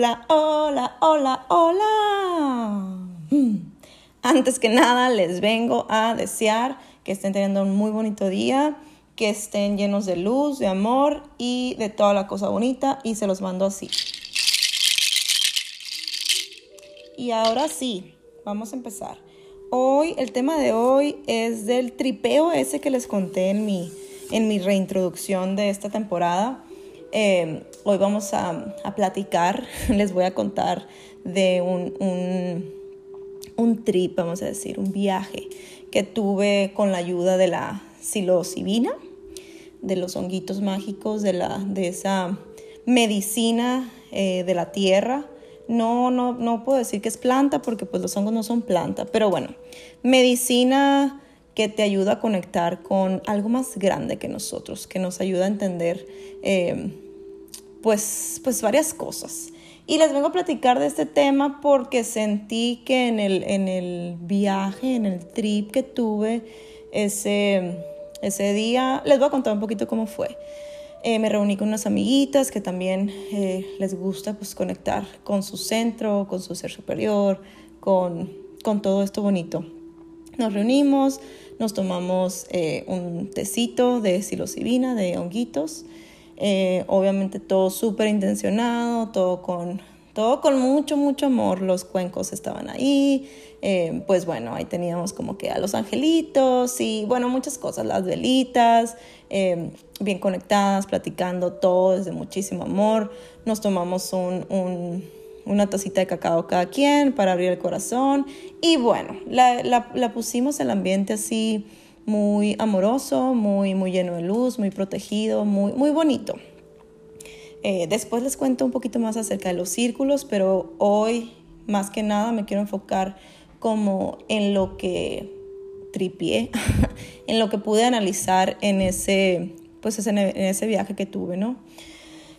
Hola, hola, hola, hola. Mm. Antes que nada, les vengo a desear que estén teniendo un muy bonito día, que estén llenos de luz, de amor y de toda la cosa bonita y se los mando así. Y ahora sí, vamos a empezar. Hoy, el tema de hoy es del tripeo ese que les conté en mi, en mi reintroducción de esta temporada. Eh, hoy vamos a, platicar, les voy a contar de un, un un trip, vamos a decir, un viaje que tuve con la ayuda de la psilocibina, de los honguitos mágicos, de, la, de esa medicina eh, de la tierra. No, no, no puedo decir que es planta porque pues los hongos no son planta, pero bueno, medicina que te ayuda a conectar con algo más grande que nosotros, que nos ayuda a entender eh, pues, pues varias cosas. Y les vengo a platicar de este tema porque sentí que en el, en el viaje, en el trip que tuve ese, ese día, les voy a contar un poquito cómo fue. Eh, me reuní con unas amiguitas que también eh, les gusta pues, conectar con su centro, con su ser superior, con, con todo esto bonito. Nos reunimos, nos tomamos eh, un tecito de psilocibina, de honguitos, eh, obviamente todo súper intencionado, todo con, todo con mucho, mucho amor. Los cuencos estaban ahí. Eh, pues bueno, ahí teníamos como que a los angelitos y bueno, muchas cosas, las velitas, eh, bien conectadas, platicando todo desde muchísimo amor. Nos tomamos un, una tacita de cacao cada quien para abrir el corazón y bueno, la, la, la pusimos el ambiente así muy amoroso, muy, muy lleno de luz, muy protegido, muy, muy bonito. Eh, después les cuento un poquito más acerca de los círculos, pero hoy más que nada me quiero enfocar como en lo que tripié, en lo que pude analizar en ese, pues en ese viaje que tuve, ¿no?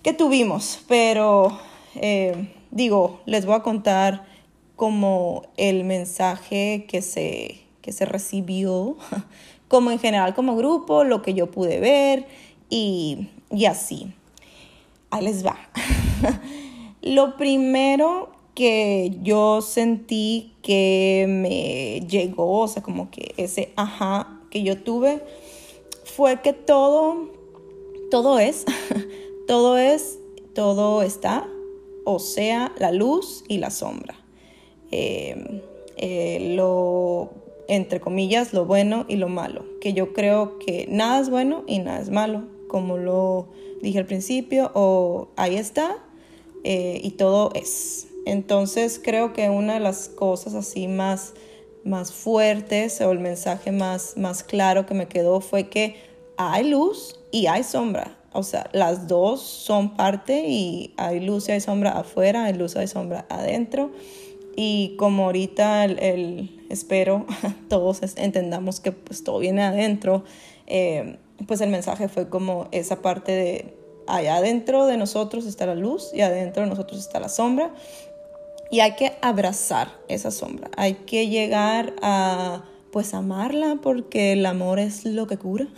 Que tuvimos, pero eh, digo, les voy a contar como el mensaje que se, que se recibió como en general como grupo, lo que yo pude ver y, y así. Ahí les va. lo primero que yo sentí que me llegó, o sea, como que ese ajá que yo tuve, fue que todo, todo es, todo es, todo está, o sea, la luz y la sombra. Eh, eh, lo entre comillas, lo bueno y lo malo, que yo creo que nada es bueno y nada es malo, como lo dije al principio, o ahí está eh, y todo es. Entonces creo que una de las cosas así más, más fuertes o el mensaje más, más claro que me quedó fue que hay luz y hay sombra. O sea, las dos son parte y hay luz y hay sombra afuera, hay luz y hay sombra adentro. Y como ahorita el, espero todos entendamos que pues todo viene adentro, eh, pues el mensaje fue como esa parte de allá adentro de nosotros está la luz y adentro de nosotros está la sombra. Y hay que abrazar esa sombra, hay que llegar a pues amarla porque el amor es lo que cura.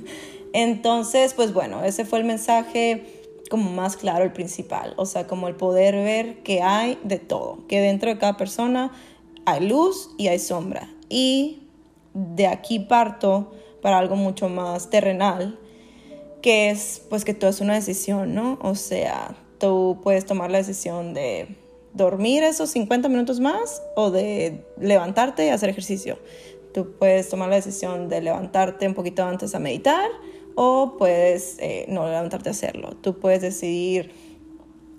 Entonces, pues bueno, ese fue el mensaje como más claro, el principal, o sea, como el poder ver que hay de todo, que dentro de cada persona hay luz y hay sombra. Y de aquí parto para algo mucho más terrenal, que es pues que todo es una decisión, ¿no? O sea, tú puedes tomar la decisión de dormir esos 50 minutos más o de levantarte y hacer ejercicio. Tú puedes tomar la decisión de levantarte un poquito antes a meditar o puedes eh, no levantarte a hacerlo. Tú puedes decidir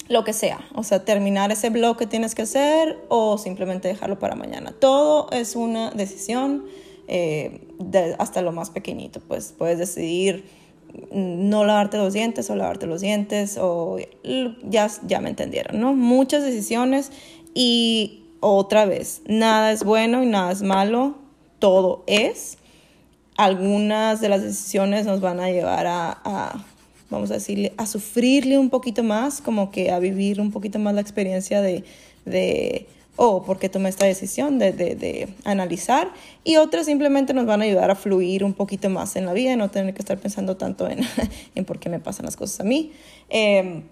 lo que sea, o sea, terminar ese blog que tienes que hacer o simplemente dejarlo para mañana. Todo es una decisión eh, hasta lo más pequeñito, pues puedes decidir no lavarte los dientes o lavarte los dientes o ya, ya me entendieron, ¿no? Muchas decisiones y otra vez, nada es bueno y nada es malo, todo es algunas de las decisiones nos van a llevar a, vamos a decirle, a sufrirle un poquito más, como que a vivir un poquito más la experiencia de, de oh, ¿por qué tomé esta decisión? De, de, analizar. Y otras simplemente nos van a ayudar a fluir un poquito más en la vida y no tener que estar pensando tanto en, en por qué me pasan las cosas a mí. Em,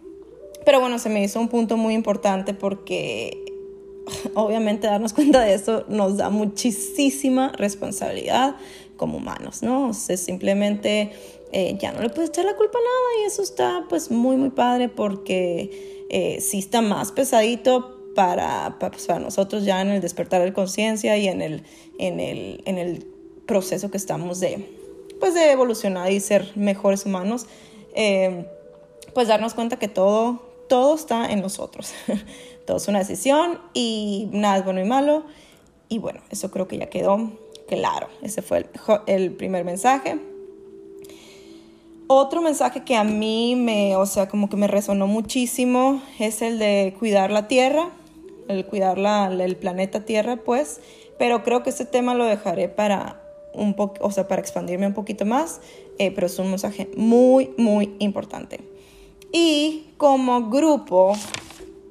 pero bueno, se me hizo un punto muy importante porque obviamente darnos cuenta de eso nos da muchísima responsabilidad como humanos, ¿no? O sea, simplemente eh, ya no le puedes echar la culpa a nada y eso está pues muy, muy padre porque eh, sí está más pesadito para, pues, para, nosotros ya en el despertar de conciencia y en el, en, el, en el proceso que estamos de, pues de evolucionar y ser mejores humanos, eh, pues darnos cuenta que todo, todo está en nosotros. todo es una decisión y nada es bueno y malo. Y bueno, eso creo que ya quedó claro. Ese fue el, primer mensaje. Otro mensaje que a mí me, o sea, como que me resonó muchísimo es el de cuidar la tierra, el cuidar la, el planeta Tierra, pues, pero creo que ese tema lo dejaré para un poco, o sea, para expandirme un poquito más, eh, pero es un mensaje muy, muy importante. Y como grupo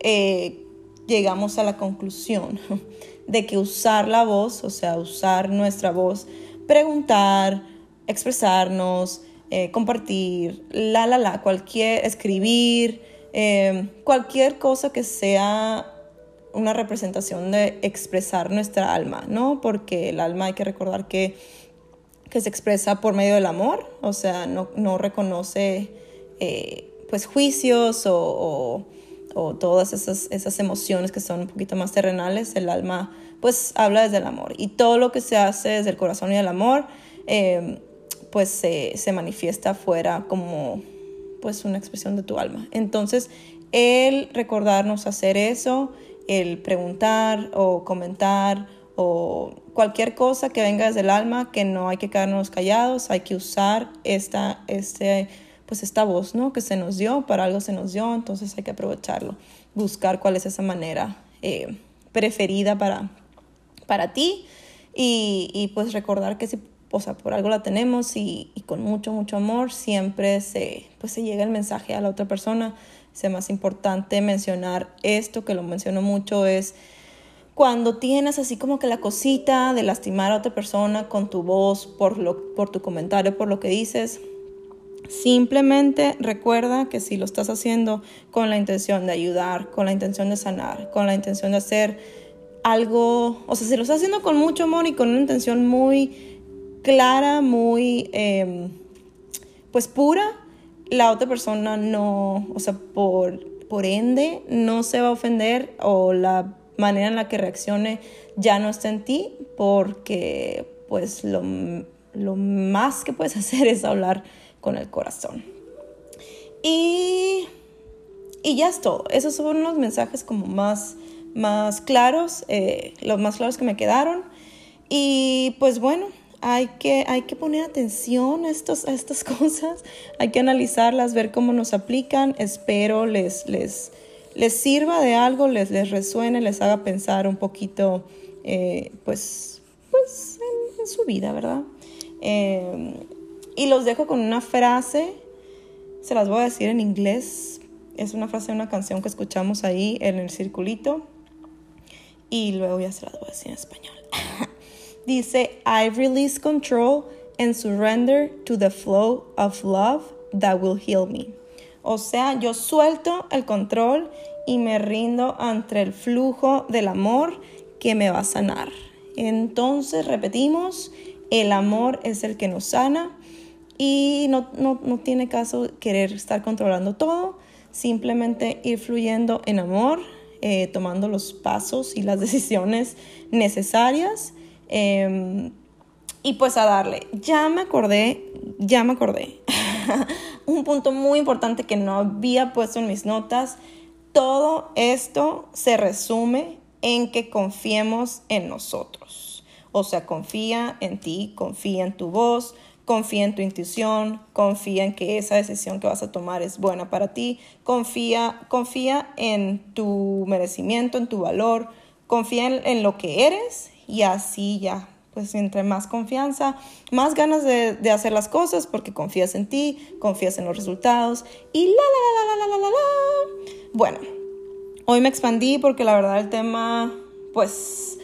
eh, llegamos a la conclusión de que usar la voz, o sea, usar nuestra voz, preguntar, expresarnos, eh, compartir, la, la, la, cualquier, escribir, eh, cualquier cosa que sea una representación de expresar nuestra alma, ¿no? Porque el alma hay que recordar que, que se expresa por medio del amor, o sea, no, no reconoce pues juicios o, todas esas, esas, emociones que son un poquito más terrenales, el alma pues habla desde el amor y todo lo que se hace desde el corazón y el amor em, pues se, se, manifiesta afuera como pues una expresión de tu alma. Entonces el recordarnos hacer eso, el preguntar o comentar o cualquier cosa que venga desde el alma, que no hay que quedarnos callados, hay que usar esta, este pues esta voz, ¿no? Que se nos dio, para algo se nos dio, entonces hay que aprovecharlo, buscar cuál es esa manera eh, preferida para, para ti y, pues recordar que si, o sea, por algo la tenemos y, con mucho, mucho amor siempre se, pues se llega el mensaje a la otra persona. Es más importante mencionar esto, que lo menciono mucho, es cuando tienes así como que la cosita de lastimar a otra persona con tu voz, por, lo, por tu comentario, por lo que dices, Simplemente recuerda que si lo estás haciendo con la intención de ayudar, con la intención de sanar, con la intención de hacer algo, o sea, si lo estás haciendo con mucho amor y con una intención muy clara, muy, em, pues pura, la otra persona no, o sea, por, por ende, no se va a ofender o la manera en la que reaccione ya no está en ti porque pues lo, lo más que puedes hacer es hablar con el corazón. Y, y ya es todo. Esos son los mensajes como más, más claros, eh, los más claros que me quedaron. Y pues bueno, hay que, hay que poner atención a, estos, a estas cosas, hay que analizarlas, ver cómo nos aplican. Espero les, les, les sirva de algo, les, les resuene, les haga pensar un poquito, eh, pues, pues en, su vida, ¿verdad? Eh, y los dejo con una frase, se las voy a decir en inglés. Es una frase de una canción que escuchamos ahí en el circulito. Y luego ya se las voy a decir en español. Dice, I release control and surrender to the flow of love that will heal me. O sea, yo suelto el control y me rindo ante el flujo del amor que me va a sanar. Entonces repetimos, el amor es el que nos sana y no, tiene caso querer estar controlando todo, simplemente ir fluyendo en amor, eh, tomando los pasos y las decisiones necesarias. Em, y pues a darle. Ya me acordé, ya me acordé. Un punto muy importante que no había puesto en mis notas. Todo esto se resume en que confiemos en nosotros. O sea, confía en ti, confía en tu voz, confía en tu intuición, confía en que esa decisión que vas a tomar es buena para ti, confía, confía en tu merecimiento, en tu valor, confía en, lo que eres y así ya, pues entre más confianza, más ganas de, hacer las cosas porque confías en ti, confías en los resultados y la, la, la, la, la, la, la. Bueno, hoy me expandí porque la verdad el tema, pues,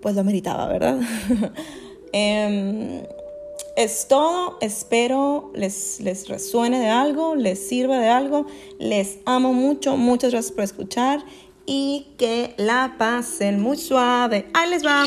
pues lo meritaba, ¿verdad? eh, es todo. Espero les, les resuene de algo, les sirva de algo. Les amo mucho. Muchas gracias por escuchar y que la pasen muy suave. Ahí les va.